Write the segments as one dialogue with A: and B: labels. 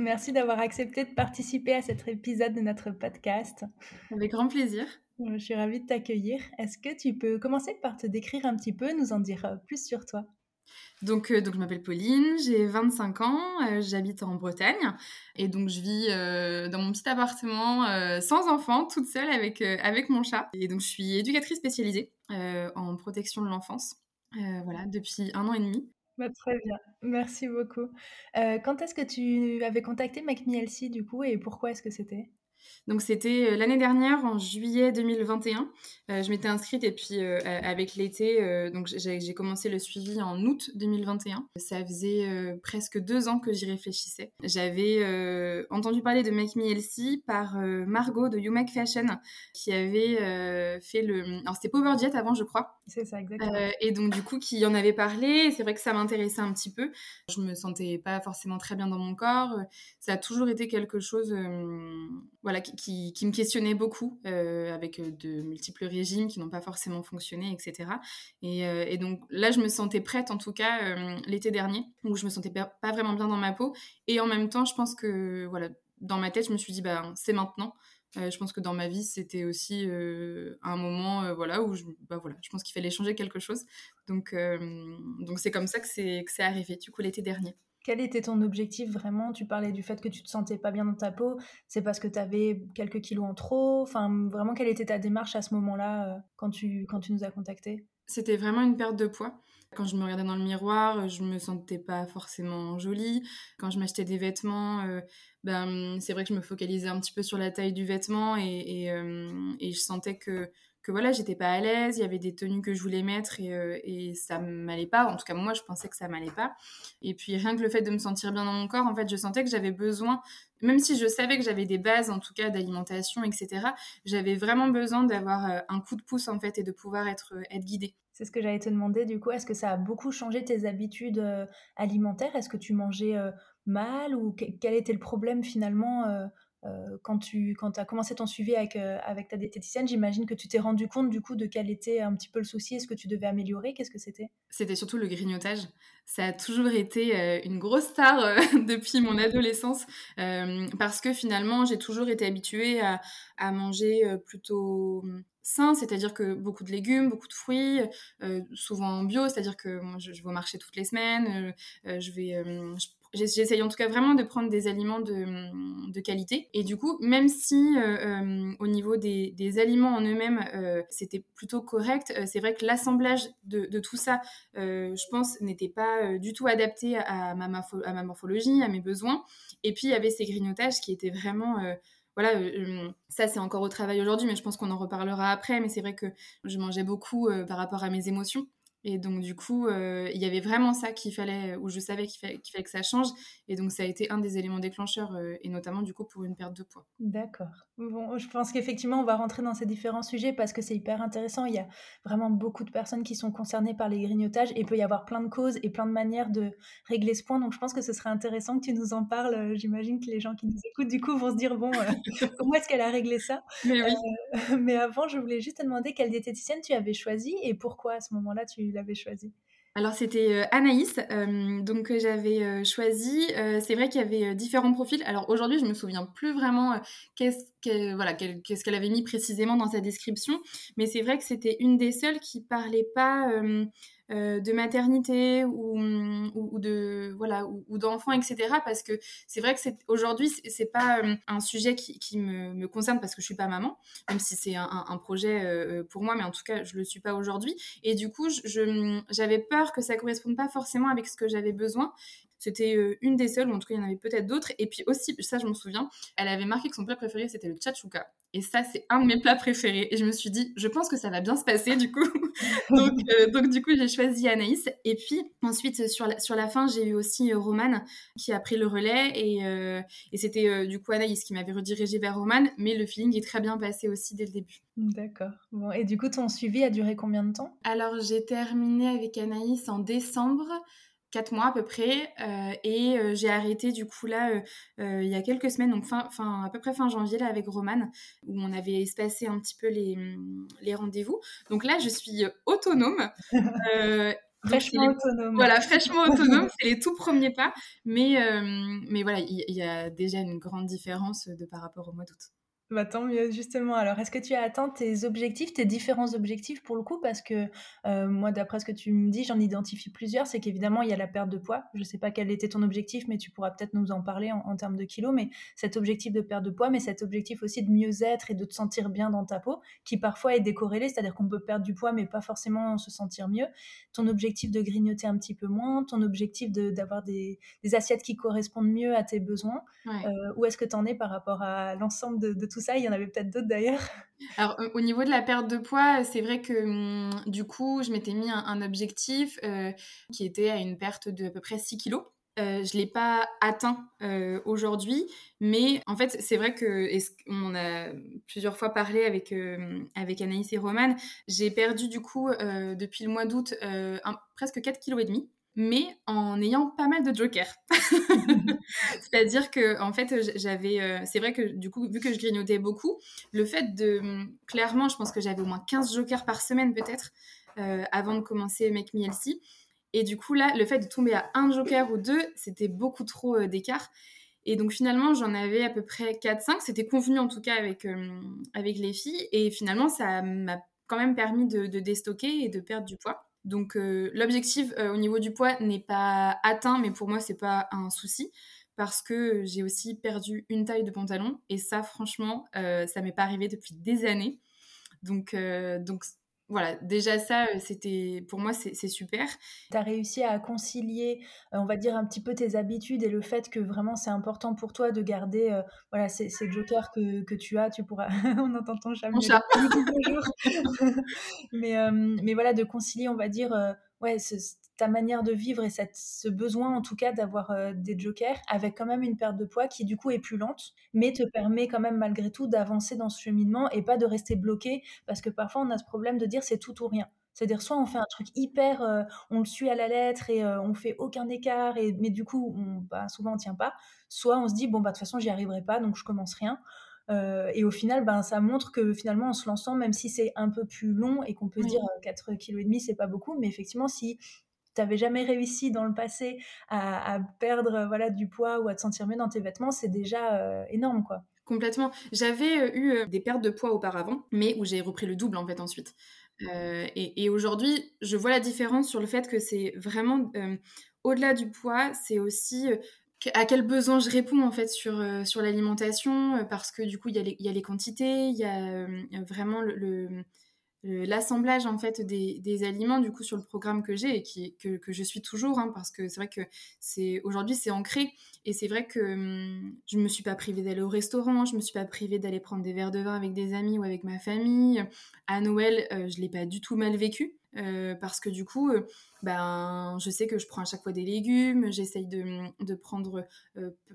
A: Merci d'avoir accepté de participer à cet épisode de notre podcast.
B: Avec grand plaisir.
A: Je suis ravie de t'accueillir. Est-ce que tu peux commencer par te décrire un petit peu, nous en dire euh, plus sur toi?
B: Donc, euh, donc, je m'appelle Pauline, j'ai 25 ans, euh, j'habite en Bretagne et donc je vis dans mon petit appartement sans enfant, toute seule avec, avec mon chat. Et donc je suis éducatrice spécialisée en protection de l'enfance, voilà, depuis un an et demi.
A: Bah, très bien, merci beaucoup. quand est-ce que tu avais contacté MacMielsi du coup et pourquoi est-ce que c'était?
B: Donc c'était euh, l'année dernière, en juillet 2021. Euh, je m'étais inscrite et puis euh, avec l'été, donc j'ai commencé le suivi en août 2021. Ça faisait presque deux ans que j'y réfléchissais. J'avais entendu parler de Make Me Healthy par Margot de You Make Fashion qui avait fait le... Alors c'était Power Diet avant je crois.
A: C'est ça exactement.
B: et donc du coup qui en avait parlé, c'est vrai que ça m'intéressait un petit peu. Je me sentais pas forcément très bien dans mon corps. Ça a toujours été quelque chose... qui, me questionnait beaucoup euh, avec euh, de multiples régimes qui n'ont pas forcément fonctionné, etc. Euh, et, donc là, je me sentais prête, en tout cas, l'été dernier, où je me sentais pas vraiment bien dans ma peau. Et en même temps, je pense que, voilà, dans ma tête, je me suis dit, bah, c'est maintenant. je pense que dans ma vie, c'était aussi un moment voilà, où je, bah, voilà, je pense qu'il fallait changer quelque chose. Donc, donc c'est comme ça que c'est arrivé, du coup, l'été dernier.
A: Quel était ton objectif vraiment? Tu parlais du fait que tu te sentais pas bien dans ta peau. C'est parce que tu avais quelques kilos en trop? Enfin, vraiment, quelle était ta démarche à ce moment-là euh, quand, tu, quand tu nous as contactés?
B: C'était vraiment une perte de poids. Quand je me regardais dans le miroir, je me sentais pas forcément jolie. Quand je m'achetais des vêtements, euh, ben, c'est vrai que je me focalisais un petit peu sur la taille du vêtement et, euh, et je sentais que que voilà, j'étais pas à l'aise, il y avait des tenues que je voulais mettre et, euh, et ça m'allait pas. En tout cas, moi, je pensais que ça m'allait pas. Et puis, rien que le fait de me sentir bien dans mon corps, en fait, je sentais que j'avais besoin, même si je savais que j'avais des bases, en tout cas, d'alimentation, etc., j'avais vraiment besoin d'avoir euh, un coup de pouce, en fait, et de pouvoir euh, être guidée.
A: C'est ce que j'allais te demander, du coup, est-ce que ça a beaucoup changé tes habitudes alimentaires? Est-ce que tu mangeais mal ou quel était le problème finalement euh, quand tu quand as commencé ton suivi avec, euh, avec ta diététicienne, j'imagine que tu t'es rendu compte du coup de quel était un petit peu le souci, est-ce que tu devais améliorer, qu'est-ce que c'était?
B: C'était surtout le grignotage. Ça a toujours été euh, une grosse star depuis mon adolescence parce que finalement j'ai toujours été habituée à, à manger plutôt sain, c'est-à-dire que beaucoup de légumes, beaucoup de fruits, souvent bio, c'est-à-dire que moi, je, vais au marché toutes les semaines, je vais, J'essaye en tout cas vraiment de prendre des aliments de, de qualité. Et du coup, même si euh, euh, au niveau des, des aliments en eux-mêmes, euh, c'était plutôt correct, c'est vrai que l'assemblage de, de, tout ça, je pense, n'était pas du tout adapté à ma, à ma morphologie, à mes besoins. Et puis, il y avait ces grignotages qui étaient vraiment voilà, ça c'est encore au travail aujourd'hui, mais je pense qu'on en reparlera après. Mais c'est vrai que je mangeais beaucoup par rapport à mes émotions. Et donc, du coup, euh, il y avait vraiment ça qu'il fallait, où je savais qu'il fallait, fallait, que ça change. Et donc, ça a été un des éléments déclencheurs, euh, et notamment, du coup, pour une perte de poids.
A: D'accord. Bon, je pense qu'effectivement, on va rentrer dans ces différents sujets parce que c'est hyper intéressant. Il y a vraiment beaucoup de personnes qui sont concernées par les grignotages et il peut y avoir plein de causes et plein de manières de régler ce point. Donc, je pense que ce serait intéressant que tu nous en parles. Euh, j'imagine que les gens qui nous écoutent, du coup, vont se dire, bon, comment est-ce qu'elle a réglé ça?
B: Mais, oui.
A: mais avant, je voulais juste te demander quelle diététicienne tu avais choisi et pourquoi à ce moment-là tu choisi
B: alors c'était euh, Anaïs, euh, donc j'avais euh, choisi. c'est vrai qu'il y avait différents profils. Alors aujourd'hui, je me souviens plus vraiment qu'est-ce qu'elle voilà, qu'est-ce qu'elle avait mis précisément dans sa description, mais c'est vrai que c'était une des seules qui parlait pas euh, de maternité ou, ou, de voilà ou, d'enfants etc parce que c'est vrai que c'est aujourd'hui c'est pas euh, un sujet qui, me, me, concerne parce que je suis pas maman même si c'est un, projet euh, pour moi mais en tout cas je le suis pas aujourd'hui. Et du coup je j'avais peur que ça corresponde pas forcément avec ce que j'avais besoin C'était une des seules, ou en tout cas, il y en avait peut-être d'autres. Et puis aussi, ça, je m'en souviens, elle avait marqué que son plat préféré, c'était le tchatchouka. Et ça, c'est un de mes plats préférés. Et je me suis dit, je pense que ça va bien se passer, du coup. donc, donc, du coup, j'ai choisi Anaïs. Et puis, ensuite, sur la, sur la fin, j'ai eu aussi Romane qui a pris le relais. Et, et c'était du coup Anaïs qui m'avait redirigée vers Romane. Mais le feeling est très bien passé aussi dès le début.
A: D'accord. Bon, et du coup, ton suivi a duré combien de temps?
B: Alors, j'ai terminé avec Anaïs en décembre. 4 mois à peu près euh, et euh, j'ai arrêté du coup là euh, il y a quelques semaines donc fin, fin à peu près fin janvier là avec Romane où on avait espacé un petit peu les, les rendez-vous. Donc là je suis autonome
A: fraîchement autonome.
B: voilà fraîchement autonome c'est les tout premiers pas. Mais mais voilà il y, y, a déjà une grande différence de par rapport au mois d'août
A: bah, tant mieux, justement. Alors, est-ce que tu as atteint tes objectifs, tes différents objectifs pour le coup? Parce que euh, moi, d'après ce que tu me dis, j'en identifie plusieurs. C'est qu'évidemment, il y a la perte de poids. Je ne sais pas quel était ton objectif, mais tu pourras peut-être nous en parler en, termes de kilos. Mais cet objectif de perte de poids, mais cet objectif aussi de mieux-être et de te sentir bien dans ta peau, qui parfois est décorrélé, c'est-à-dire qu'on peut perdre du poids, mais pas forcément se sentir mieux. Ton objectif de grignoter un petit peu moins, ton objectif d'avoir des, des, assiettes qui correspondent mieux à tes besoins. Euh, où est-ce que tu en es par rapport à l'ensemble de, de tout ça. Il y en avait peut-être d'autres d'ailleurs.
B: Alors, au niveau de la perte de poids, c'est vrai que hum, du coup, je m'étais mis un, objectif euh, qui était à une perte de à peu près 6 kilos. Euh, je ne l'ai pas atteint euh, aujourd'hui, mais en fait, c'est vrai que, on a plusieurs fois parlé avec, avec Anaïs et Romane, j'ai perdu du coup, depuis le mois d'août, presque 4 kg mais en ayant pas mal de jokers. C'est-à-dire que en fait, j'avais euh, c'est vrai que du coup, vu que je grignotais beaucoup, le fait de clairement, je pense que j'avais au moins 15 jokers par semaine peut-être euh, avant de commencer Make Me Healthy. Et du coup là, le fait de tomber à un joker ou deux, c'était beaucoup trop euh, d'écart. Et donc finalement, j'en avais à peu près 4-5. C'était convenu en tout cas avec, avec les filles. Et finalement, ça m'a quand même permis de, de déstocker et de perdre du poids. Donc euh, l'objectif euh, au niveau du poids n'est pas atteint, mais pour moi c'est pas un souci parce que j'ai aussi perdu une taille de pantalon et ça franchement euh, ça m'est pas arrivé depuis des années. Donc donc voilà, déjà ça, c'était pour moi, c'est super.
A: Tu as réussi à concilier, on va dire, un petit peu tes habitudes et le fait que vraiment c'est important pour toi de garder voilà, ces, ces, jokers que, que, tu as. Tu pourras, on entend ton chat. mais, mais voilà, de concilier, on va dire, ouais, ta manière de vivre et cette, ce besoin en tout cas d'avoir euh, des jokers avec quand même une perte de poids qui du coup est plus lente, mais te permet quand même malgré tout d'avancer dans ce cheminement et pas de rester bloqué parce que parfois on a ce problème de dire c'est tout ou rien. C'est-à-dire soit on fait un truc hyper, euh, on le suit à la lettre et euh, on fait aucun écart, et, mais du coup on, bah, souvent on tient pas, soit on se dit bon bah de toute façon j'y arriverai pas donc je commence rien. et au final, ben, ça montre que finalement, en se lançant, même si c'est un peu plus long et qu'on peut se dire 4,5 kg, c'est pas beaucoup, mais effectivement, si jamais réussi dans le passé à, perdre voilà du poids ou à te sentir mieux dans tes vêtements, c'est déjà euh, énorme quoi.
B: Complètement. J'avais euh, eu euh, des pertes de poids auparavant, mais où j'ai repris le double en fait ensuite. et, aujourd'hui, je vois la différence sur le fait que c'est vraiment au-delà du poids, c'est aussi à quel besoin je réponds en fait sur, sur l'alimentation, parce que du coup, il y, a les quantités, il y a vraiment le l'assemblage en fait des, aliments du coup sur le programme que j'ai et que, que, je suis toujours hein, parce que c'est vrai que c'est aujourd'hui c'est ancré. Et c'est vrai que hum, je me suis pas privée d'aller au restaurant je me suis pas privée d'aller prendre des verres de vin avec des amis ou avec ma famille. À Noël euh, je l'ai pas du tout mal vécu euh, parce que du coup euh, ben je sais que je prends à chaque fois des légumes j'essaye de, de, prendre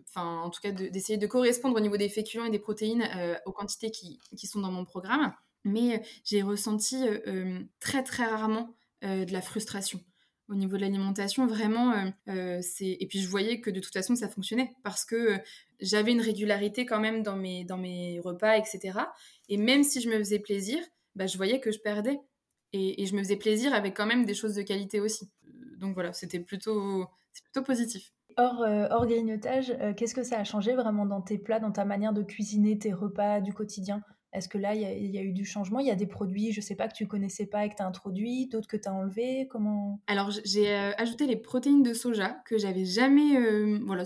B: enfin en tout cas d'essayer de, correspondre au niveau des féculents et des protéines aux quantités qui, qui sont dans mon programme mais j'ai ressenti très très rarement de la frustration au niveau de l'alimentation. Vraiment c'est et puis je voyais que de toute façon ça fonctionnait parce que j'avais une régularité quand même dans mes dans mes repas etc et même si je me faisais plaisir bah, je voyais que je perdais. Et, je me faisais plaisir avec quand même des choses de qualité aussi. Donc voilà c'était plutôt plutôt positif.
A: Hors, hors grignotage, qu'est-ce que ça a changé vraiment dans tes plats, dans ta manière de cuisiner tes repas du quotidien? Est-ce que là, il y, a eu du changement? Il y a des produits, je ne sais pas, que tu connaissais pas et que tu as introduits, d'autres que tu as enlevés Comment?
B: Alors, j'ai euh, ajouté les protéines de soja que j'avais jamais. Euh, voilà,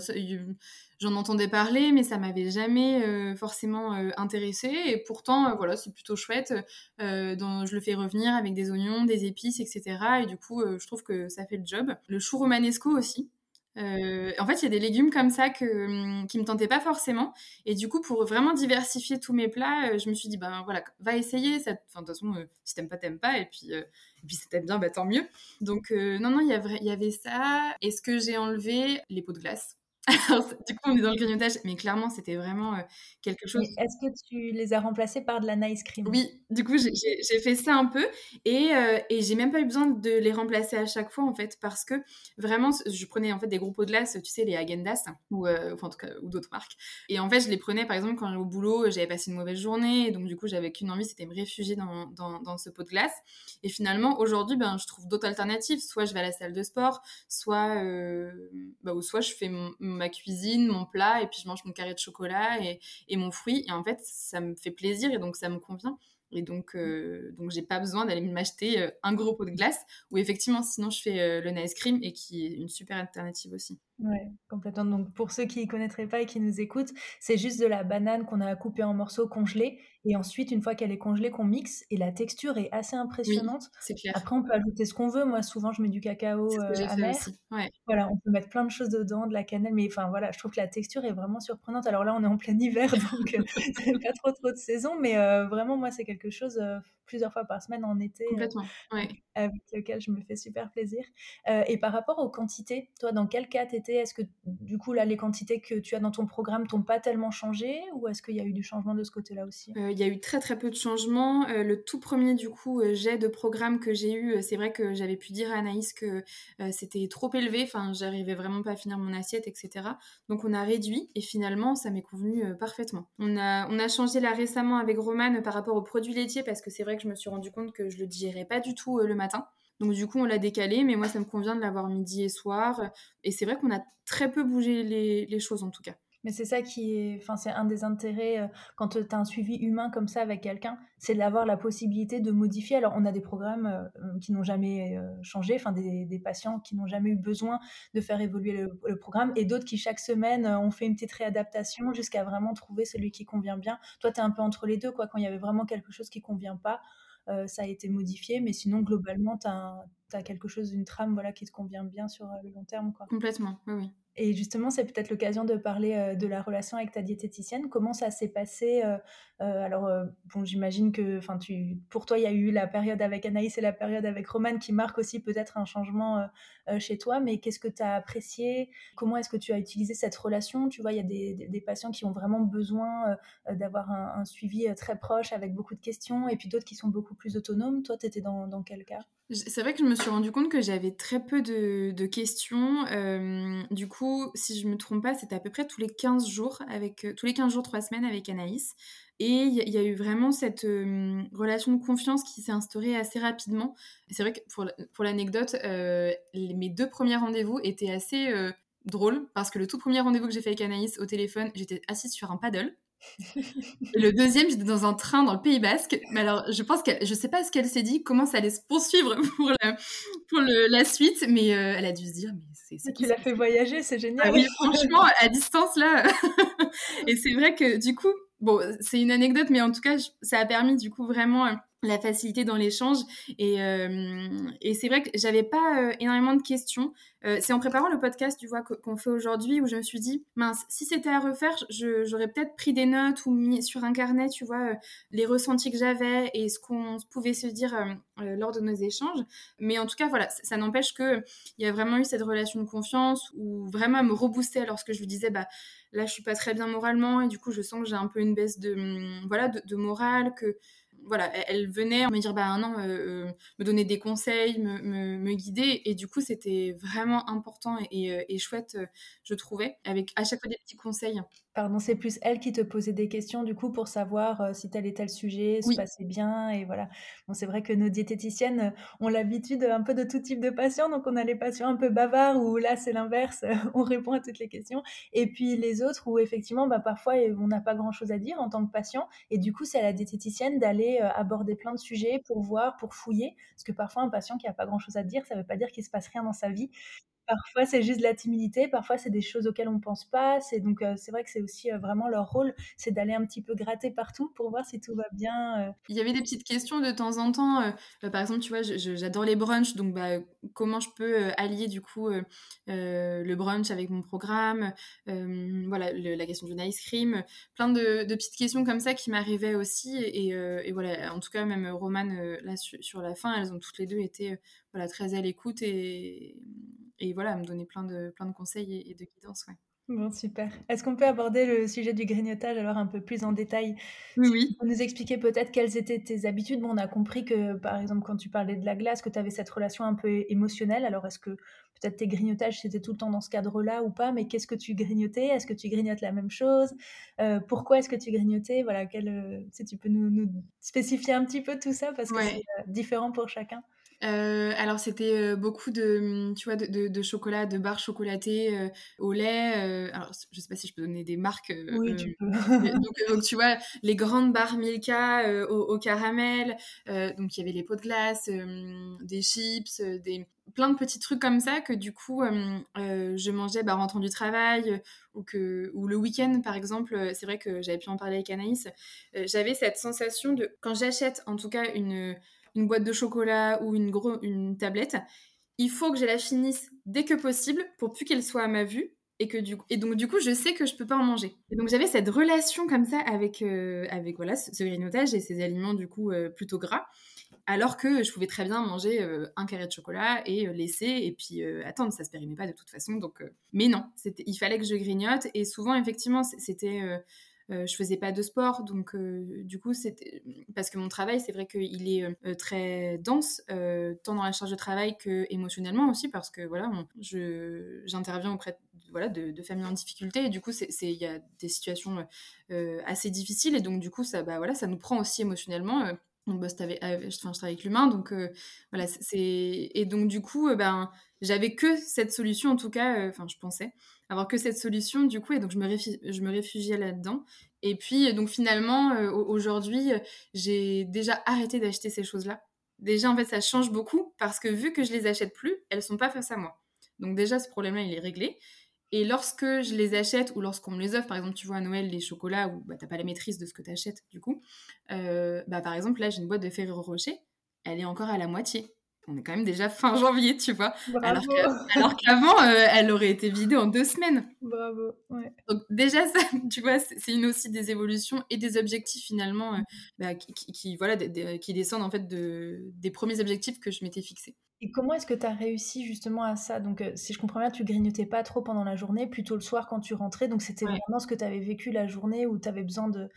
B: j'en entendais parler, mais ça m'avait jamais euh, forcément intéressé. Et pourtant, voilà, c'est plutôt chouette. je le fais revenir avec des oignons, des épices, etc. Et du coup, je trouve que ça fait le job. Le chou romanesco aussi. Euh, en fait, il y a des légumes comme ça que, hum, qui me tentaient pas forcément. Et du coup, pour vraiment diversifier tous mes plats, euh, je me suis dit, ben voilà, va essayer. Ça... De toute façon, euh, si t'aimes pas, t'aimes pas. Et puis, euh, et puis si t'aimes bien, bah, tant mieux. Donc, non, non, il y, avait, ça. Et ce que j'ai enlevé, les pots de glace. Alors, du coup, on est dans le grignotage, mais clairement, c'était vraiment euh, quelque chose.
A: Est-ce que tu les as remplacés par de la nice cream?
B: Oui, du coup, j'ai fait ça un peu et, euh, et j'ai même pas eu besoin de les remplacer à chaque fois en fait, parce que vraiment, je prenais en fait des gros pots de glace, tu sais, les Agendas ou euh, enfin, en tout cas ou d'autres marques. Et en fait, je les prenais par exemple quand au boulot, j'avais passé une mauvaise journée et donc du coup, j'avais qu'une envie, c'était me réfugier dans, dans, dans, ce pot de glace. Et finalement, aujourd'hui, ben, je trouve d'autres alternatives. Soit je vais à la salle de sport, soit euh, bah, ou soit je fais mon ma cuisine, mon plat, et puis je mange mon carré de chocolat et, mon fruit. Et en fait, ça me fait plaisir et donc ça me convient. Et donc, euh, donc j'ai pas besoin d'aller m'acheter euh, un gros pot de glace, ou effectivement, sinon je fais euh, le nice cream et qui est une super alternative aussi.
A: Ouais, complètement. Donc, pour ceux qui ne connaîtraient pas et qui nous écoutent, c'est juste de la banane qu'on a coupée en morceaux congelés. Et ensuite, une fois qu'elle est congelée, qu'on mixe. Et la texture est assez impressionnante.
B: Oui, c'est clair.
A: Après, on peut ajouter ce qu'on veut. Moi, souvent, je mets du cacao
B: euh,
A: amer.
B: Ouais.
A: Voilà, on peut mettre plein de choses dedans, de la cannelle. Mais enfin, voilà, je trouve que la texture est vraiment surprenante. Alors là, on est en plein hiver, donc euh, pas trop trop de saison. Mais euh, vraiment, moi, c'est quelque chose euh, plusieurs fois par semaine en été.
B: Complètement, ouais.
A: Avec lequel je me fais super plaisir. et par rapport aux quantités, toi, dans quel cas t'étais? Est-ce que du coup, là, les quantités que tu as dans ton programme t'ont pas tellement changé ou est-ce qu'il y a eu du changement de ce côté-là aussi?
B: Il y a eu très très peu de changements. Euh, le tout premier, du coup, euh, jet de programme que j'ai eu, c'est vrai que j'avais pu dire à Anaïs que euh, c'était trop élevé, enfin, j'arrivais vraiment pas à finir mon assiette, etc. Donc, on a réduit et finalement, ça m'est convenu parfaitement. On a, on a changé là récemment avec Romane par rapport aux produits laitiers parce que c'est vrai que je me suis rendu compte que je le digérais pas du tout le matin. Donc du coup, on l'a décalé, mais moi, ça me convient de l'avoir midi et soir. Et c'est vrai qu'on a très peu bougé les, les choses, en tout cas.
A: Mais c'est ça qui est, enfin, c'est un des intérêts euh, quand tu as un suivi humain comme ça avec quelqu'un, c'est d'avoir la possibilité de modifier. Alors, on a des programmes euh, qui n'ont jamais euh, changé, enfin, des, des, patients qui n'ont jamais eu besoin de faire évoluer le, programme, et d'autres qui chaque semaine ont fait une petite réadaptation jusqu'à vraiment trouver celui qui convient bien. Toi, tu es un peu entre les deux, quoi. Quand il y avait vraiment quelque chose qui convient pas, euh, ça a été modifié, mais sinon, globalement, tu as, as, quelque chose, une trame voilà, qui te convient bien sur euh, le long terme. Quoi.
B: Complètement, oui, oui.
A: Et justement, c'est peut-être l'occasion de parler euh, de la relation avec ta diététicienne. Comment ça s'est passé euh, euh, Alors, bon, j'imagine que, enfin, tu, pour toi, il y a eu la période avec Anaïs et la période avec Romane qui marquent aussi peut-être un changement chez toi. Mais qu'est-ce que tu as apprécié? Comment est-ce que tu as utilisé cette relation? Tu vois, il y a des, des, des, patients qui ont vraiment besoin d'avoir un, un, suivi très proche avec beaucoup de questions, et puis d'autres qui sont beaucoup plus autonomes. Toi, tu étais dans, dans quel cas?
B: C'est vrai que je me suis rendu compte que j'avais très peu de, questions. Euh, du coup, si je me trompe pas, c'était à peu près tous les 15 jours, avec, euh, tous les 15 jours, 3 semaines avec Anaïs. Et il y, a eu vraiment cette relation de confiance qui s'est instaurée assez rapidement. C'est vrai que pour, pour l'anecdote, euh, mes deux premiers rendez-vous étaient assez drôles parce que le tout premier rendez-vous que j'ai fait avec Anaïs au téléphone, j'étais assise sur un paddle. Le deuxième, j'étais dans un train dans le Pays Basque. Mais alors, je pense qu'elle, je sais pas ce qu'elle s'est dit, comment ça allait se poursuivre pour, la, pour le, la suite, mais euh, elle a dû se dire, mais c'est,
A: c'est qui l'a fait voyager, c'est génial.
B: Ah oui, franchement, à distance là. Et c'est vrai que du coup, bon, c'est une anecdote, mais en tout cas, ça a permis du coup vraiment la facilité dans l'échange. Et, euh, et c'est vrai que j'avais pas euh, énormément de questions. Euh, c'est en préparant le podcast tu vois qu'on fait aujourd'hui où je me suis dit mince si c'était à refaire j'aurais peut-être pris des notes ou mis sur un carnet tu vois les ressentis que j'avais et ce qu'on pouvait se dire lors de nos échanges. Mais en tout cas voilà ça, n'empêche que il y a vraiment eu cette relation de confiance où vraiment à me rebooster lorsque je lui disais bah là je suis pas très bien moralement et du coup je sens que j'ai un peu une baisse de voilà de, de morale que voilà, elle venait me dire bah non, euh, me donner des conseils, me, me, me, guider, et du coup c'était vraiment important et, et, et chouette, je trouvais, avec à chaque fois des petits conseils.
A: Pardon, c'est plus elle qui te posait des questions du coup pour savoir euh, si tel et tel sujet
B: oui.
A: se passait bien et voilà. Bon, c'est vrai que nos diététiciennes ont l'habitude un peu de tout type de patients, donc on a les patients un peu bavards où là c'est l'inverse, on répond à toutes les questions, et puis les autres où effectivement bah, parfois on n'a pas grand chose à dire en tant que patient, et du coup c'est à la diététicienne d'aller euh, aborder plein de sujets pour voir, pour fouiller, parce que parfois un patient qui a pas grand chose à dire, ça veut pas dire qu'il se passe rien dans sa vie Parfois, c'est juste de la timidité, parfois, c'est des choses auxquelles on pense pas. C'est donc, heu, c'est vrai que c'est aussi, heu, vraiment leur rôle, c'est d'aller un petit peu gratter partout pour voir si tout va bien, heu.
B: Il y avait des petites questions de temps en temps, par exemple, tu vois, j'adore les brunchs, donc bah, comment je peux, allier du coup, le brunch avec mon programme? Voilà, la question du ice cream, plein de petites questions comme ça qui m'arrivaient aussi et voilà, en tout cas, même Romane, là, su sur la fin, elles ont toutes les 2 été, voilà, très à l'écoute et et voilà, à me donner plein de plein de conseils et et de guidance, ouais.
A: Bon, super. Est-ce qu'on peut aborder le sujet du grignotage alors un peu plus en détail?
B: Oui,
A: peux nous expliquer peut-être quelles étaient tes habitudes? Bon, on a compris que, par exemple, quand tu parlais de la glace, que tu avais cette relation un peu émotionnelle. Alors est-ce que peut-être tes grignotages, c'était tout le temps dans ce cadre-là ou pas? Mais qu'est-ce que tu grignotais? Est-ce que tu grignotes la même chose? Heu, pourquoi est-ce que tu grignotais? Voilà, quel, heu, si tu peux nous nous spécifier un petit peu tout ça parce que c'est, heu, différent pour chacun.
B: Heu, alors c'était, heu, beaucoup de, mmh, tu vois, de de de chocolat, de barres chocolatées, heu, au lait, heu, alors je sais pas si je peux donner des marques,
A: Oui, tu peux.
B: mais donc heu, donc tu vois, les grandes barres Milka, au au caramel, donc il y avait les pots de glace, des chips, des plein de petits trucs comme ça que du coup, je mangeais, bah, en rentrant du travail, ou que ou le week-end par exemple, c'est vrai que j'avais pu en parler avec Anaïs, j'avais cette sensation de quand j'achète en tout cas une, une boîte de chocolat ou une, gros, une tablette, il faut que je la finisse dès que possible pour plus qu'elle soit à ma vue. Et, que du et donc, du coup, je sais que je peux pas en manger. Et donc, j'avais cette relation comme ça avec, euh, avec voilà, ce, grignotage et ces aliments, du coup, euh, plutôt gras. Alors que je pouvais très bien manger euh, un carré de chocolat et laisser, et puis attendre, ça se périmait pas de toute façon. Donc, mais non, il fallait que je grignote. Et souvent, effectivement, c'était euh, je faisais pas de sport, donc euh, du coup, c'était parce que mon travail, c'est vrai qu'il est euh, très dense, euh, tant dans la charge de travail que émotionnellement aussi, parce que voilà, j'interviens auprès de, voilà de, familles en difficulté, et du coup, c'est il y a des situations euh, assez difficiles, et donc du coup, ça bah voilà, ça nous prend aussi émotionnellement. Euh, on bosse avec, je travaille avec l'humain, donc euh, voilà, c'est et donc du coup, euh, ben j'avais que cette solution en tout cas, enfin je pensais avoir que cette solution du coup, et donc je me, réfugiais, là-dedans. Et puis donc finalement, euh, aujourd'hui, j'ai déjà arrêté d'acheter ces choses-là. Déjà en fait, ça change beaucoup parce que vu que je les achète plus, elles sont pas face à moi. Donc déjà ce problème-là, il est réglé. Et lorsque je les achète ou lorsqu'on me les offre, par exemple, tu vois à Noël les chocolats où bah, t'as pas la maîtrise de ce que tu achètes, du coup, euh, bah, par exemple, là j'ai une boîte de Ferrero Rocher, elle est encore à la moitié. On est quand même déjà fin janvier, tu vois.
A: Bravo.
B: Alors qu'avant, qu euh, elle aurait été vidée en deux semaines.
A: Bravo, ouais.
B: Donc déjà, ça, tu vois, c'est une aussi des évolutions et des objectifs finalement euh, bah, qui, voilà, de, de, qui descendent en fait de, des premiers objectifs que je m'étais fixés.
A: Et comment est-ce que tu as réussi justement à ça? Donc, euh, si je comprends bien, tu grignotais pas trop pendant la journée, plutôt le soir quand tu rentrais. Donc, c'était ouais. vraiment ce que tu avais vécu la journée où tu avais besoin de,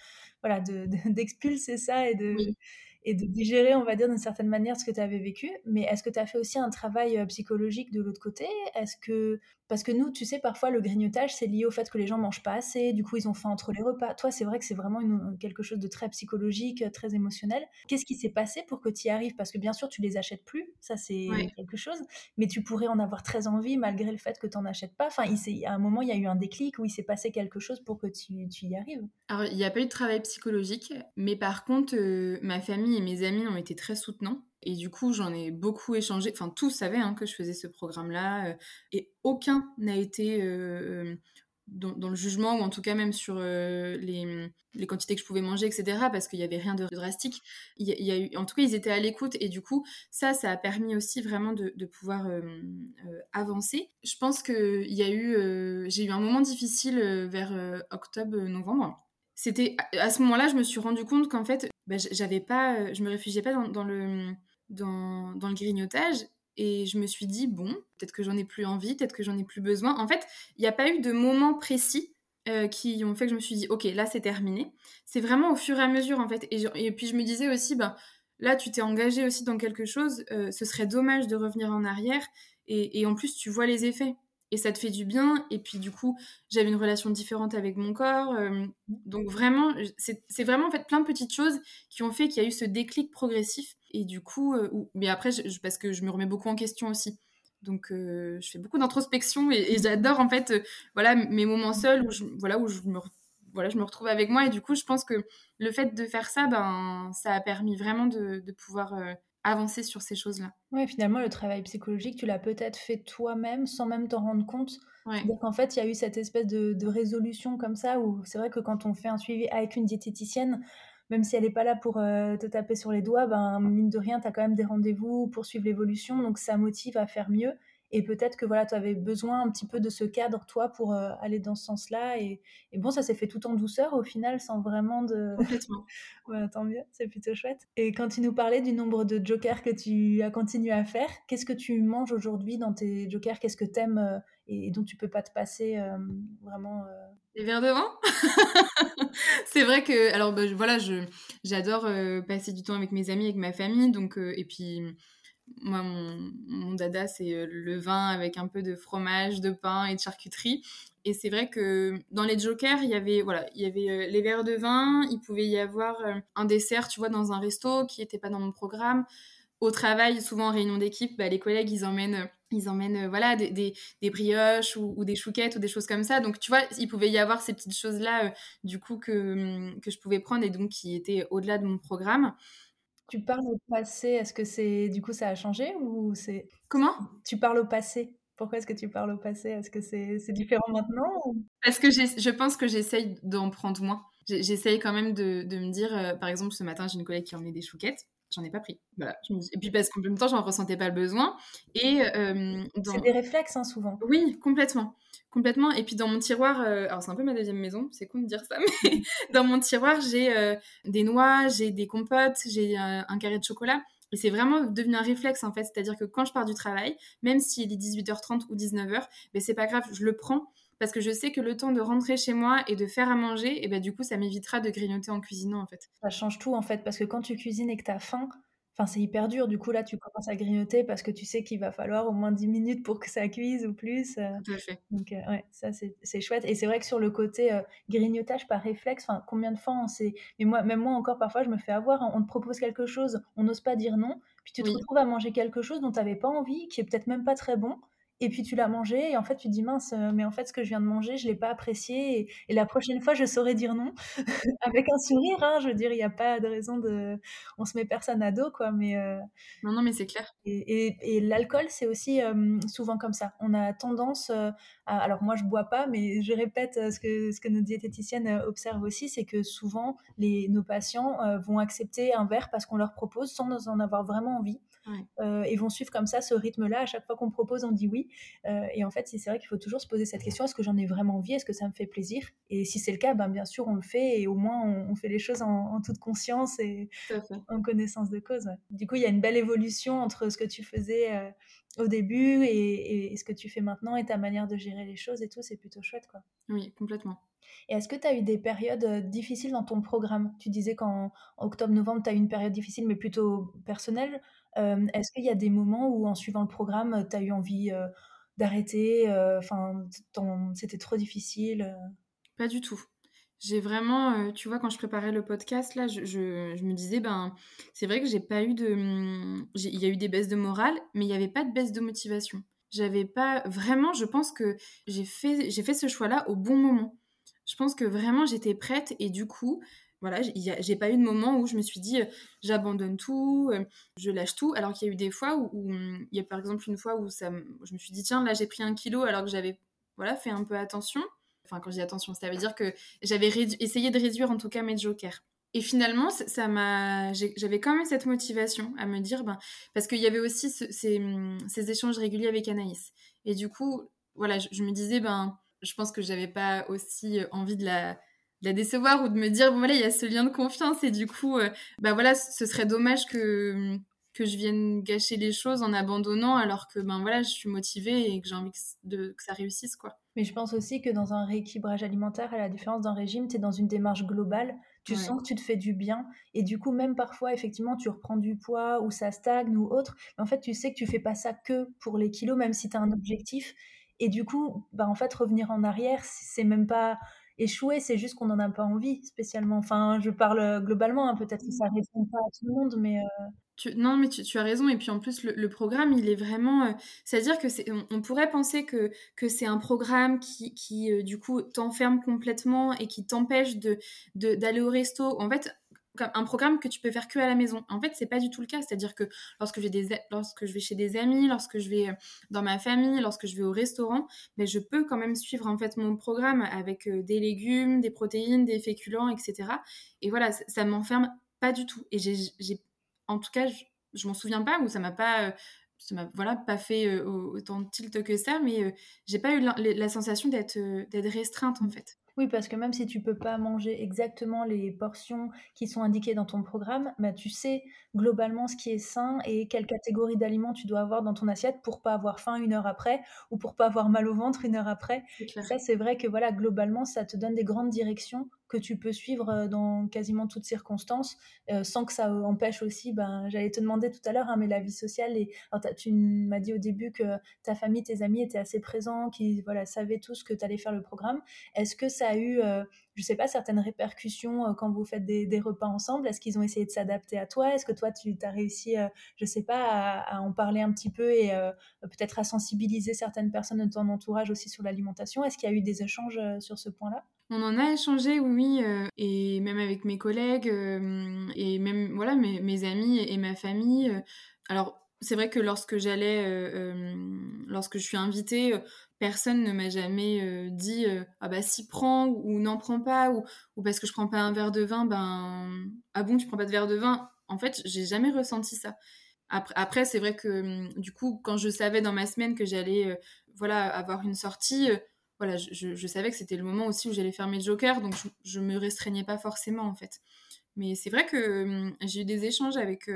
A: voilà, d'expulser de, de, ça et de, oui. Et de digérer, on va dire, d'une certaine manière ce que tu avais vécu. Mais est-ce que tu as fait aussi un travail euh, psychologique de l'autre côté? Est-ce que parce que nous, tu sais, parfois le grignotage, c'est lié au fait que les gens mangent pas assez, du coup ils ont faim entre les repas. Toi, c'est vrai que c'est vraiment une, quelque chose de très psychologique, très émotionnel. Qu'est-ce qui s'est passé pour que tu y arrives? Parce que bien sûr, tu les achètes plus, ça c'est quelque chose, mais tu pourrais en avoir très envie malgré le fait que tu n'en achètes pas. Enfin, il à un moment, il y a eu un déclic où il s'est passé quelque chose pour que tu, tu y arrives.
B: Alors, il n'y a pas eu de travail psychologique, mais par contre, euh, ma famille et mes amis ont été très soutenants. Et du coup, j'en ai beaucoup échangé. Enfin, tous savaient hein, que je faisais ce programme-là. Euh, et aucun n'a été euh, dans, dans, le jugement, ou en tout cas même sur euh, les, quantités que je pouvais manger, etc. Parce qu'il n'y avait rien de drastique. En tout cas, ils étaient à l'écoute. Et du coup, ça, ça a permis aussi vraiment de, pouvoir euh, avancer. Je pense qu'il y a eu... J'ai eu un moment difficile vers octobre-novembre. C'était à ce moment-là, je me suis rendu compte qu'en fait, bah, j'avais pas, je me réfugiais pas dans, le dans, dans, le grignotage et je me suis dit bon, peut-être que j'en ai plus envie, peut-être que j'en ai plus besoin. En fait, il n'y a pas eu de moments précis euh, qui ont fait que je me suis dit ok, là c'est terminé. C'est vraiment au fur et à mesure en fait. Et, je, puis je me disais aussi ben là tu t'es engagé aussi dans quelque chose, euh, ce serait dommage de revenir en arrière. Et, et en plus tu vois les effets et ça te fait du bien. Et puis du coup, j'avais une relation différente avec mon corps. Euh, donc vraiment, c'est vraiment en fait plein de petites choses qui ont fait qu'il y a eu ce déclic progressif. Et du coup, euh, mais après, je, parce que je me remets beaucoup en question aussi. Donc euh, je fais beaucoup d'introspection et, et j'adore en fait, voilà, mes moments seuls où je, voilà, où je me voilà, je me retrouve avec moi et du coup, je pense que le fait de faire ça, ben, ça a permis vraiment de, de pouvoir avancer sur ces choses-là.
A: Ouais, finalement, le travail psychologique, tu l'as peut-être fait toi-même sans même t'en rendre compte. Donc en fait, il y a eu cette espèce de, de résolution comme ça où c'est vrai que quand on fait un suivi avec une diététicienne, même si elle n'est pas là pour euh, te taper sur les doigts, ben, mine de rien, tu as quand même des rendez-vous pour suivre l'évolution, donc ça motive à faire mieux. Et peut-être que voilà, tu avais besoin un petit peu de ce cadre, toi, pour euh, aller dans ce sens-là. Et, bon, ça s'est fait tout en douceur, au final, sans vraiment de...
B: Complètement.
A: ouais, tant mieux, c'est plutôt chouette. Et quand tu nous parlais du nombre de jokers que tu as continué à faire, qu'est-ce que tu manges aujourd'hui dans tes jokers? Qu'est-ce que tu aimes euh, et, dont tu peux pas te passer vraiment
B: les verres de vin C'est vrai que, alors bah, voilà, j'adore euh, passer du temps avec mes amis, avec ma famille, donc euh, et puis moi mon, dada c'est euh, le vin avec un peu de fromage, de pain et de charcuterie. Et c'est vrai que dans les jokers, il y avait voilà, il y avait les verres de vin, il pouvait y avoir un dessert, tu vois, dans un resto qui n'était pas dans mon programme. Au travail, souvent en réunion d'équipe, bah, les collègues ils emmènent ils emmènent euh, voilà des, des, brioches ou, des chouquettes ou des choses comme ça donc tu vois il pouvait y avoir ces petites choses là euh, du coup que, hum, que je pouvais prendre et donc qui étaient au-delà de mon programme
A: tu parles au passé est-ce que c'est du coup ça a changé ou c'est
B: comment?
A: tu parles au passé? Pourquoi est-ce que tu parles au passé? Est-ce que c'est différent maintenant
B: Parce que je pense que j'essaye d'en prendre moins. J'essaye quand même de, de me dire, euh, par exemple, ce matin, j'ai une collègue qui a emmené des chouquettes j'en ai pas pris. Voilà. Et puis parce qu'en même temps, j'en ressentais pas le besoin. Et
A: euh, c'est des réflexes hein, souvent.
B: Oui, complètement, complètement. Et puis dans mon tiroir, euh, alors c'est un peu ma deuxième maison, c'est con de dire ça, mais dans mon tiroir, j'ai euh, des noix, j'ai des compotes, j'ai un carré de chocolat. Et c'est vraiment devenu un réflexe en fait, c'est-à-dire que quand je pars du travail, même s'il est 18h30 ou 19h, mais ben, c'est pas grave, je le prends parce que je sais que le temps de rentrer chez moi et de faire à manger, et ben du coup, ça m'évitera de grignoter en cuisinant en fait.
A: Ça change tout en fait, parce que quand tu cuisines et que tu as faim, Enfin, c'est hyper dur. Du coup, là, tu commences à grignoter parce que tu sais qu'il va falloir au moins 10 minutes pour que ça cuise ou plus.
B: Euh. Tout à fait.
A: Donc, euh, ouais, ça, c'est chouette. Et c'est vrai que sur le côté euh, grignotage par réflexe, enfin, combien de fois on s'est. Mais moi, même moi, encore, parfois, je me fais avoir. On te propose quelque chose, on n'ose pas dire non. Puis tu te retrouves à manger quelque chose dont tu n'avais pas envie, qui est peut-être même pas très bon et puis tu l'as mangé et en fait tu te dis mince euh, mais en fait ce que je viens de manger je l'ai pas apprécié et, la prochaine fois je saurais dire non. Avec un sourire hein, je veux dire il n'y a pas de raison de on se met personne à dos quoi mais euh,
B: non non mais c'est clair.
A: et, l'alcool c'est aussi euh, souvent comme ça. On a tendance à alors moi je bois pas mais je répète ce que ce que nos diététiciennes observent aussi c'est que souvent les nos patients vont accepter un verre parce qu'on leur propose sans en avoir vraiment envie euh, et vont suivre comme ça ce rythme-là. À chaque fois qu'on propose, on dit oui. Euh, et en fait, c'est vrai qu'il faut toujours se poser cette question est-ce que j'en ai vraiment envie Est-ce que ça me fait plaisir? Et si c'est le cas, ben, bien sûr, on le fait et au moins on, fait les choses en, toute conscience et en connaissance de cause. Du coup, il y a une belle évolution entre ce que tu faisais euh, au début et, ce que tu fais maintenant et ta manière de gérer les choses et tout. C'est plutôt chouette. quoi.
B: Oui, complètement.
A: Et est-ce que tu as eu des périodes difficiles dans ton programme? Tu disais qu'en octobre-novembre, tu as eu une période difficile, mais plutôt personnelle. Euh, est-ce qu'il y a des moments où, en suivant le programme, tu as eu envie euh, d'arrêter euh, Enfin, c'était trop difficile
B: Pas du tout. J'ai vraiment, tu vois, quand je préparais le podcast, là, je, me disais, ben, c'est vrai que j'ai pas eu de. Hum, il y a eu des baisses de morale, mais il n'y avait pas de baisse de motivation. J'avais pas. Vraiment, je pense que j'ai fait, j'ai fait ce choix-là au bon moment. Je pense que vraiment, j'étais prête et du coup, voilà, j'ai pas eu de moment où je me suis dit euh, j'abandonne tout, euh, je lâche tout. Alors qu'il y a eu des fois où, hum, il y a par exemple une fois où ça, je me suis dit tiens là j'ai pris un kilo alors que j'avais voilà fait un peu attention. Enfin quand je dis attention, ça veut dire que j'avais essayé de réduire en tout cas mes jokers. Et finalement, ça m'a, j'avais quand même cette motivation à me dire, ben, parce qu'il y avait aussi ces, hum, ces, échanges réguliers avec Anaïs. Et du coup, voilà, je me disais, ben, je pense que j'avais pas aussi envie de la, la décevoir ou de me dire bon voilà il y a ce lien de confiance et du coup euh, bah voilà ce serait dommage que que je vienne gâcher les choses en abandonnant alors que ben voilà je suis motivée et que j'ai envie que, de, que ça réussisse quoi.
A: Mais je pense aussi que dans un rééquilibrage alimentaire, à la différence d'un régime, tu es dans une démarche globale, tu sens que tu te fais du bien et du coup même parfois effectivement tu reprends du poids ou ça stagne ou autre, mais en fait tu sais que tu fais pas ça que pour les kilos même si tu as un objectif et du coup bah en fait revenir en arrière, c'est même pas échouer, c'est juste qu'on n'en a pas envie spécialement. Enfin, je parle euh, globalement, hein, peut-être que ça ne répond pas à tout le monde, mais... Euh
B: non, mais tu, as raison. Et puis en plus, le, programme, il est vraiment... Euh, c'est-à-dire que c'est, on, pourrait penser que, que c'est un programme qui, qui du coup, t'enferme complètement et qui t'empêche de, d'aller au resto. En fait, un programme que tu peux faire que à la maison. En fait, c'est pas du tout le cas. C'est-à-dire que lorsque, des, lorsque je vais chez des amis, lorsque je vais dans ma famille, lorsque je vais au restaurant, ben, je peux quand même suivre en fait mon programme avec des légumes, des protéines, des féculents, etc. Et voilà, ça, ça m'enferme pas du tout. Et j'ai, en tout cas, je, je m'en souviens pas ou ça m'a pas ça m'a voilà pas fait autant de tilt que ça mais j'ai pas eu la, sensation d'être d'être restreinte en fait
A: oui, parce que même si tu peux pas manger exactement les portions qui sont indiquées dans ton programme, bah, tu sais globalement ce qui est sain et quelle catégorie d'aliments tu dois avoir dans ton assiette pour pas avoir faim une heure après ou pour pas avoir mal au ventre une heure après. Ça, c'est vrai que voilà, globalement, ça te donne des grandes directions que tu peux suivre dans quasiment toutes circonstances, sans que ça empêche aussi, ben, j'allais te demander tout à l'heure, hein, mais la vie sociale, et, tu m'as dit au début que ta famille, tes amis étaient assez présents, qui voilà, savaient tous que tu allais faire le programme. Est-ce que ça a eu, je sais pas, certaines répercussions quand vous faites des, repas ensemble? Est-ce qu'ils ont essayé de s'adapter à toi? Est-ce que toi, tu as réussi, je sais pas, à, en parler un petit peu et peut-être à sensibiliser certaines personnes de ton entourage aussi sur l'alimentation? Est-ce qu'il y a eu des échanges sur ce point-là?
B: On en a échangé, oui, euh, et même avec mes collègues, euh, et même voilà mes, amis et, ma famille. Euh. alors, c'est vrai que lorsque j'allais, lorsque je suis invitée, personne ne m'a jamais dit ah bah si prends ou, n'en prends pas ou, ou, parce que je prends pas un verre de vin, ben ah bon tu prends pas de verre de vin? En fait, j'ai jamais ressenti ça. Après, après c'est vrai que du coup, quand je savais dans ma semaine que j'allais voilà avoir une sortie voilà, je, savais que c'était le moment aussi où j'allais faire mes jokers, donc je, ne me restreignais pas forcément en fait. Mais c'est vrai que hum, j'ai eu des échanges avec,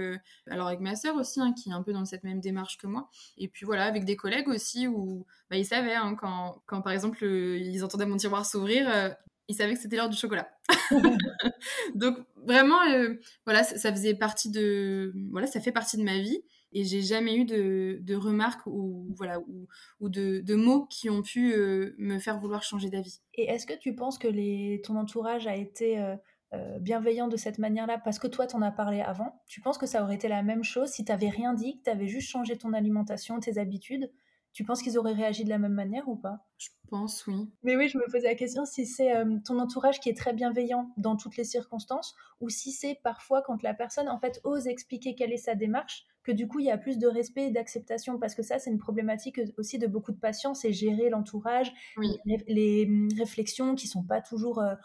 B: alors avec ma sœur aussi, hein, qui est un peu dans cette même démarche que moi. Et puis voilà, avec des collègues aussi, où bah, ils savaient, hein, quand, quand, par exemple ils entendaient mon tiroir s'ouvrir, ils savaient que c'était l'heure du chocolat. Donc vraiment, voilà, ça, faisait partie de, voilà, ça fait partie de ma vie et j'ai jamais eu de, remarques ou voilà ou, de, mots qui ont pu me faire vouloir changer d'avis.
A: Et est-ce que tu penses que ton entourage a été euh, bienveillant de cette manière-là parce que toi t'en as parlé avant Tu penses que ça aurait été la même chose si tu n'avais rien dit, que tu avais juste changé ton alimentation, tes habitudes? Tu penses qu'ils auraient réagi de la même manière ou pas?
B: Je pense, oui.
A: Mais oui, je me posais la question si c'est euh, ton entourage qui est très bienveillant dans toutes les circonstances ou si c'est parfois quand la personne en fait ose expliquer quelle est sa démarche que du coup il y a plus de respect et d'acceptation parce que ça c'est une problématique aussi de beaucoup de patients, c'est gérer l'entourage, les, hum, réflexions qui sont pas toujours euh,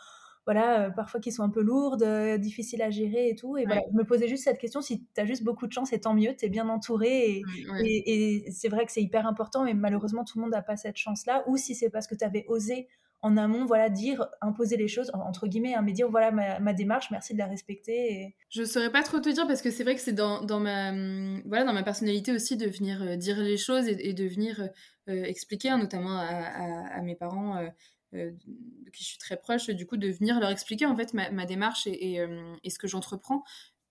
A: voilà, euh, parfois qui sont un peu lourdes, euh, difficiles à gérer et tout. Et voilà, je me posais juste cette question, si tu as juste beaucoup de chance et tant mieux, tu es bien entouré. Et, c'est vrai que c'est hyper important, mais malheureusement, tout le monde n'a pas cette chance-là. Ou si c'est parce que tu avais osé en amont, voilà, dire, imposer les choses, entre guillemets, hein, mais dire, voilà, ma, démarche, merci de la respecter. Et...
B: Je saurais pas trop te dire parce que c'est vrai que c'est dans, dans, ma, hum, voilà, dans ma personnalité aussi de venir euh, dire les choses et, de venir expliquer, hein, notamment à, à, mes parents, euh, de qui je suis très proche, du coup, de venir leur expliquer en fait ma, démarche et, euh, et, ce que j'entreprends.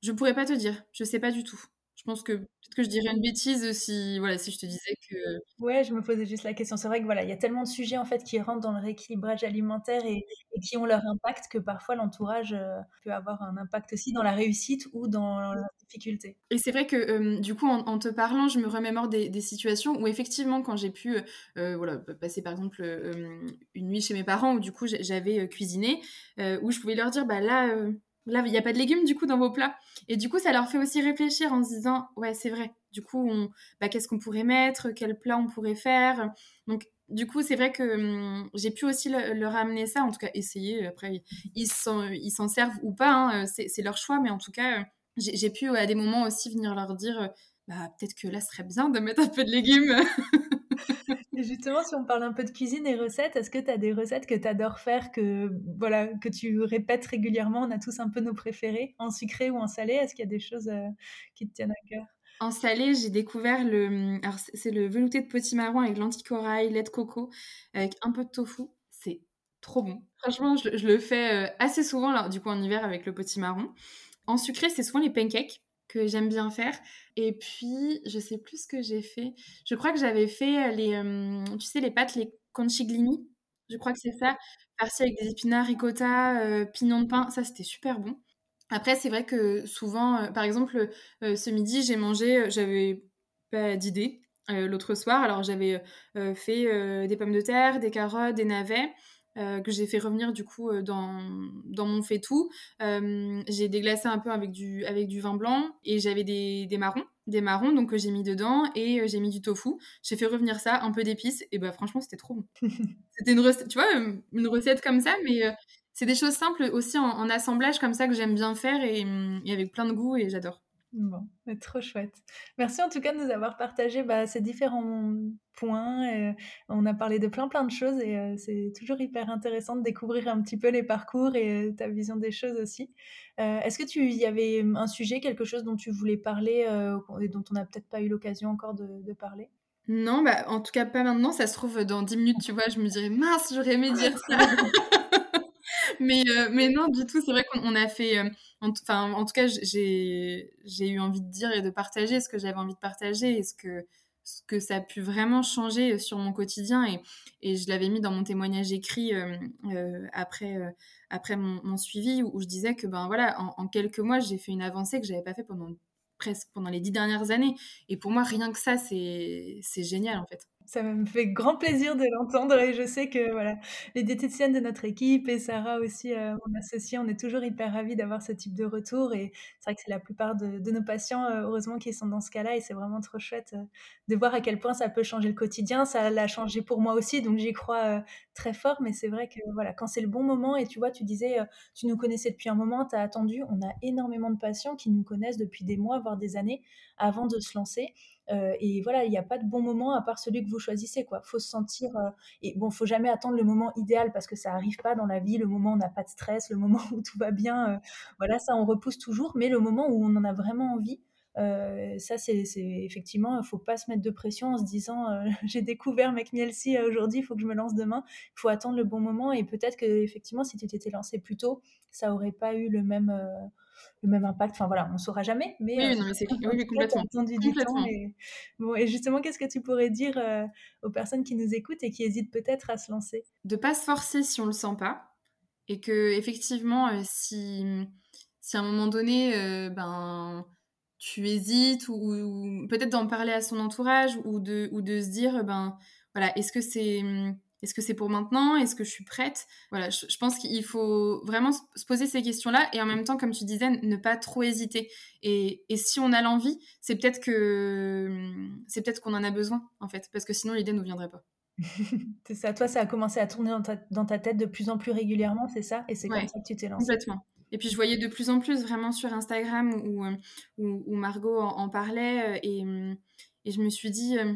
B: Je pourrais pas te dire, je sais pas du tout. Je pense que peut-être que je dirais une bêtise si, voilà, si je te disais que.
A: Ouais, je me posais juste la question. C'est vrai que voilà, il y a tellement de sujets en fait qui rentrent dans le rééquilibrage alimentaire et, qui ont leur impact que parfois l'entourage euh, peut avoir un impact aussi dans la réussite ou dans la difficulté.
B: Et c'est vrai que du coup, en, te parlant, je me remémore des, situations où effectivement, quand j'ai pu euh, voilà, passer par exemple une nuit chez mes parents où du coup j'avais cuisiné, euh, où je pouvais leur dire, bah là Là, il n'y a pas de légumes du coup dans vos plats. Et du coup, ça leur fait aussi réfléchir en se disant, ouais, c'est vrai. Du coup, bah, qu'est-ce qu'on pourrait mettre Quel plat on pourrait faire Donc, du coup, c'est vrai que hum, j'ai pu aussi leur amener ça, en tout cas essayer. Après, ils s'en servent ou pas, hein, c'est leur choix, mais en tout cas, j'ai pu à des moments aussi venir leur dire, bah, peut-être que là, ce serait bien de mettre un peu de légumes.
A: justement, si on parle un peu de cuisine et recettes, est-ce que tu as des recettes que tu adores faire, que, voilà, que tu répètes régulièrement? On a tous un peu nos préférés, en sucré ou en salé. Est-ce qu'il y a des choses euh, qui te tiennent à cœur?
B: En salé, j'ai découvert le. Alors, c'est le velouté de potimarron avec lentilles corail, lait de coco, avec un peu de tofu. C'est trop bon. Franchement, je, le fais euh, assez souvent, là, du coup, en hiver avec le potimarron. En sucré, c'est souvent les pancakes que j'aime bien faire. Et puis, je sais plus ce que j'ai fait. Je crois que j'avais fait euh, les, euh, tu sais, les pâtes, les conchiglini. Je crois que c'est ça. Farci avec des épinards, ricotta, euh, pignon de pain. Ça, c'était super bon. Après, c'est vrai que souvent, par exemple, ce midi, j'ai mangé, j'avais pas d'idée l'autre soir. Alors, j'avais fait des pommes de terre, des carottes, des navets. Que j'ai fait revenir du coup dans, dans mon faitout. j'ai déglacé un peu avec du, avec du vin blanc et j'avais des, des marrons des marrons donc que j'ai mis dedans et j'ai mis du tofu. J'ai fait revenir ça, un peu d'épices et bah franchement c'était trop bon. c'était une recette, tu vois, une recette comme ça, mais c'est des choses simples aussi en, assemblage comme ça que j'aime bien faire et, et, avec plein de goût et j'adore.
A: Bon, trop chouette. Merci en tout cas de nous avoir partagé bah, ces différents points. on a parlé de plein plein de choses et c'est toujours hyper intéressant de découvrir un petit peu les parcours et ta vision des choses aussi. Est-ce que tu y avait un sujet, quelque chose dont tu voulais parler et dont on n'a peut-être pas eu l'occasion encore de, parler?
B: Non, bah, en tout cas pas maintenant. Ça se trouve dans 10 minutes, tu vois, je me dirais mince, j'aurais aimé dire ça. mais, mais non, du tout, c'est vrai qu'on a fait Enfin, en tout cas, j'ai eu envie de dire et de partager ce que j'avais envie de partager et ce que, ça a pu vraiment changer sur mon quotidien. Et, je l'avais mis dans mon témoignage écrit euh, euh, après, euh, après mon, suivi où, je disais que ben voilà, en, quelques mois, j'ai fait une avancée que j'avais pas fait pendant presque pendant les dix dernières années. Et pour moi, rien que ça, c'est génial en fait.
A: Ça me fait grand plaisir de l'entendre et je sais que voilà, les diététiciennes de notre équipe et Sarah aussi, euh, mon associée, on est toujours hyper ravis d'avoir ce type de retour et c'est vrai que c'est la plupart de, nos patients, euh, heureusement, qui sont dans ce cas-là et c'est vraiment trop chouette euh, de voir à quel point ça peut changer le quotidien. Ça l'a changé pour moi aussi, donc j'y crois très fort, mais c'est vrai que voilà, quand c'est le bon moment et tu vois, tu disais, tu nous connaissais depuis un moment, tu as attendu, on a énormément de patients qui nous connaissent depuis des mois, voire des années avant de se lancer. Euh, et voilà, il n'y a pas de bon moment à part celui que vous choisissez. Quoi, faut se sentir. Euh, et bon, faut jamais attendre le moment idéal parce que ça arrive pas dans la vie. Le moment où on n'a pas de stress, le moment où tout va bien. Euh, voilà, ça on repousse toujours. Mais le moment où on en a vraiment envie. Ça, c'est effectivement, il faut pas se mettre de pression en se disant j'ai découvert McMielsi aujourd'hui, il faut que je me lance demain. Il faut attendre le bon moment et peut-être que effectivement, si tu t'étais lancé plus tôt, ça aurait pas eu le même le même impact. Enfin voilà, on ne saura jamais. Mais,
B: oui, euh, mais c'est oui, complètement.
A: complètement. et... Bon, et justement, qu'est-ce que tu pourrais dire euh, aux personnes qui nous écoutent et qui hésitent peut-être à se lancer?
B: De pas se forcer si on le sent pas. Et que effectivement, euh, si, si à un moment donné, ben tu hésites ou, peut-être d'en parler à son entourage ou de, ou de se dire ben voilà est-ce que c'est est-ce que c'est pour maintenant? Est-ce que je suis prête? Voilà, je, pense qu'il faut vraiment se poser ces questions-là et en même temps, comme tu disais, ne pas trop hésiter. Et, si on a l'envie, c'est peut-être que c'est peut-être qu'on en a besoin en fait, parce que sinon l'idée ne nous viendrait pas.
A: c'est ça. Toi, ça a commencé à tourner dans ta, tête de plus en plus régulièrement, c'est ça? Et c'est comme ça que tu t'es lancée?
B: Complètement. Et puis je voyais de plus en plus vraiment sur Instagram où, où, Margot en, parlait euh, et, et, je me suis dit, euh,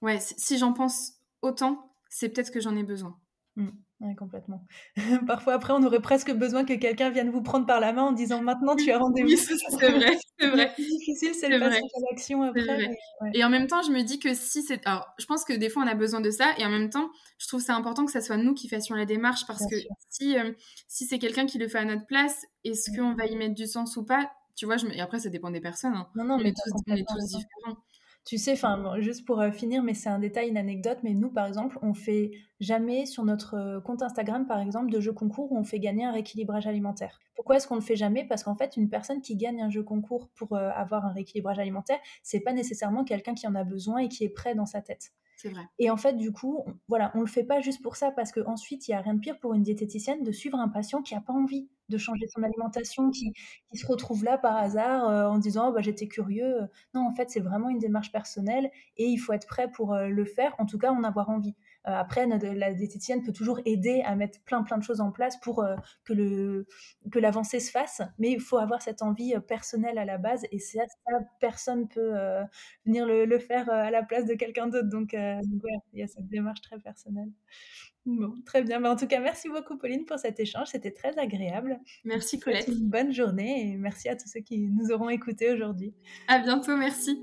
B: ouais, si j'en pense autant, c'est peut-être que j'en ai besoin.
A: Mmh. Oui, complètement. Parfois, après, on aurait presque besoin que quelqu'un vienne vous prendre par la main en disant maintenant tu as rendez-vous.
B: Oui, c'est vrai, c'est vrai.
A: C'est difficile, c'est le passage à l'action après.
B: Et en même temps, je me dis que si c'est. Alors, je pense que des fois, on a besoin de ça. Et en même temps, je trouve c'est important que ça soit nous qui fassions la démarche parce que si, euh, si c'est quelqu'un qui le fait à notre place, est-ce mmh. qu'on va y mettre du sens ou pas? Tu vois, je et après, ça dépend des personnes. Hein.
A: Non, non, mais on est tous différents. Tu sais, enfin, juste pour euh, finir, mais c'est un détail, une anecdote, mais nous, par exemple, on fait jamais sur notre euh, compte Instagram, par exemple, de jeux concours où on fait gagner un rééquilibrage alimentaire. Pourquoi est-ce qu'on le fait jamais? Parce qu'en fait, une personne qui gagne un jeu concours pour euh, avoir un rééquilibrage alimentaire, c'est pas nécessairement quelqu'un qui en a besoin et qui est prêt dans sa tête. Et en fait, du coup, on, voilà, on le fait pas juste pour ça, parce qu'ensuite, il y a rien de pire pour une diététicienne de suivre un patient qui a pas envie de changer son alimentation, qui, qui se retrouve là par hasard euh, en disant oh, bah, j'étais curieux. Non, en fait, c'est vraiment une démarche personnelle et il faut être prêt pour euh, le faire, en tout cas en avoir envie. Euh, après, la diététicienne peut toujours aider à mettre plein plein de choses en place pour que le que l'avancée se fasse, mais il faut avoir cette envie personnelle à la base et ça, ça personne peut venir le, le, faire à la place de quelqu'un d'autre. Donc, donc ouais, il y a cette démarche très personnelle. Bon, très bien. Mais en tout cas, merci beaucoup, Pauline, pour cet échange. C'était très agréable.
B: Merci, Colette.
A: Une bonne journée et merci à tous ceux qui nous auront écoutés aujourd'hui.
B: À bientôt. Merci.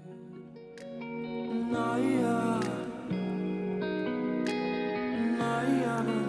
A: Naya. Naya.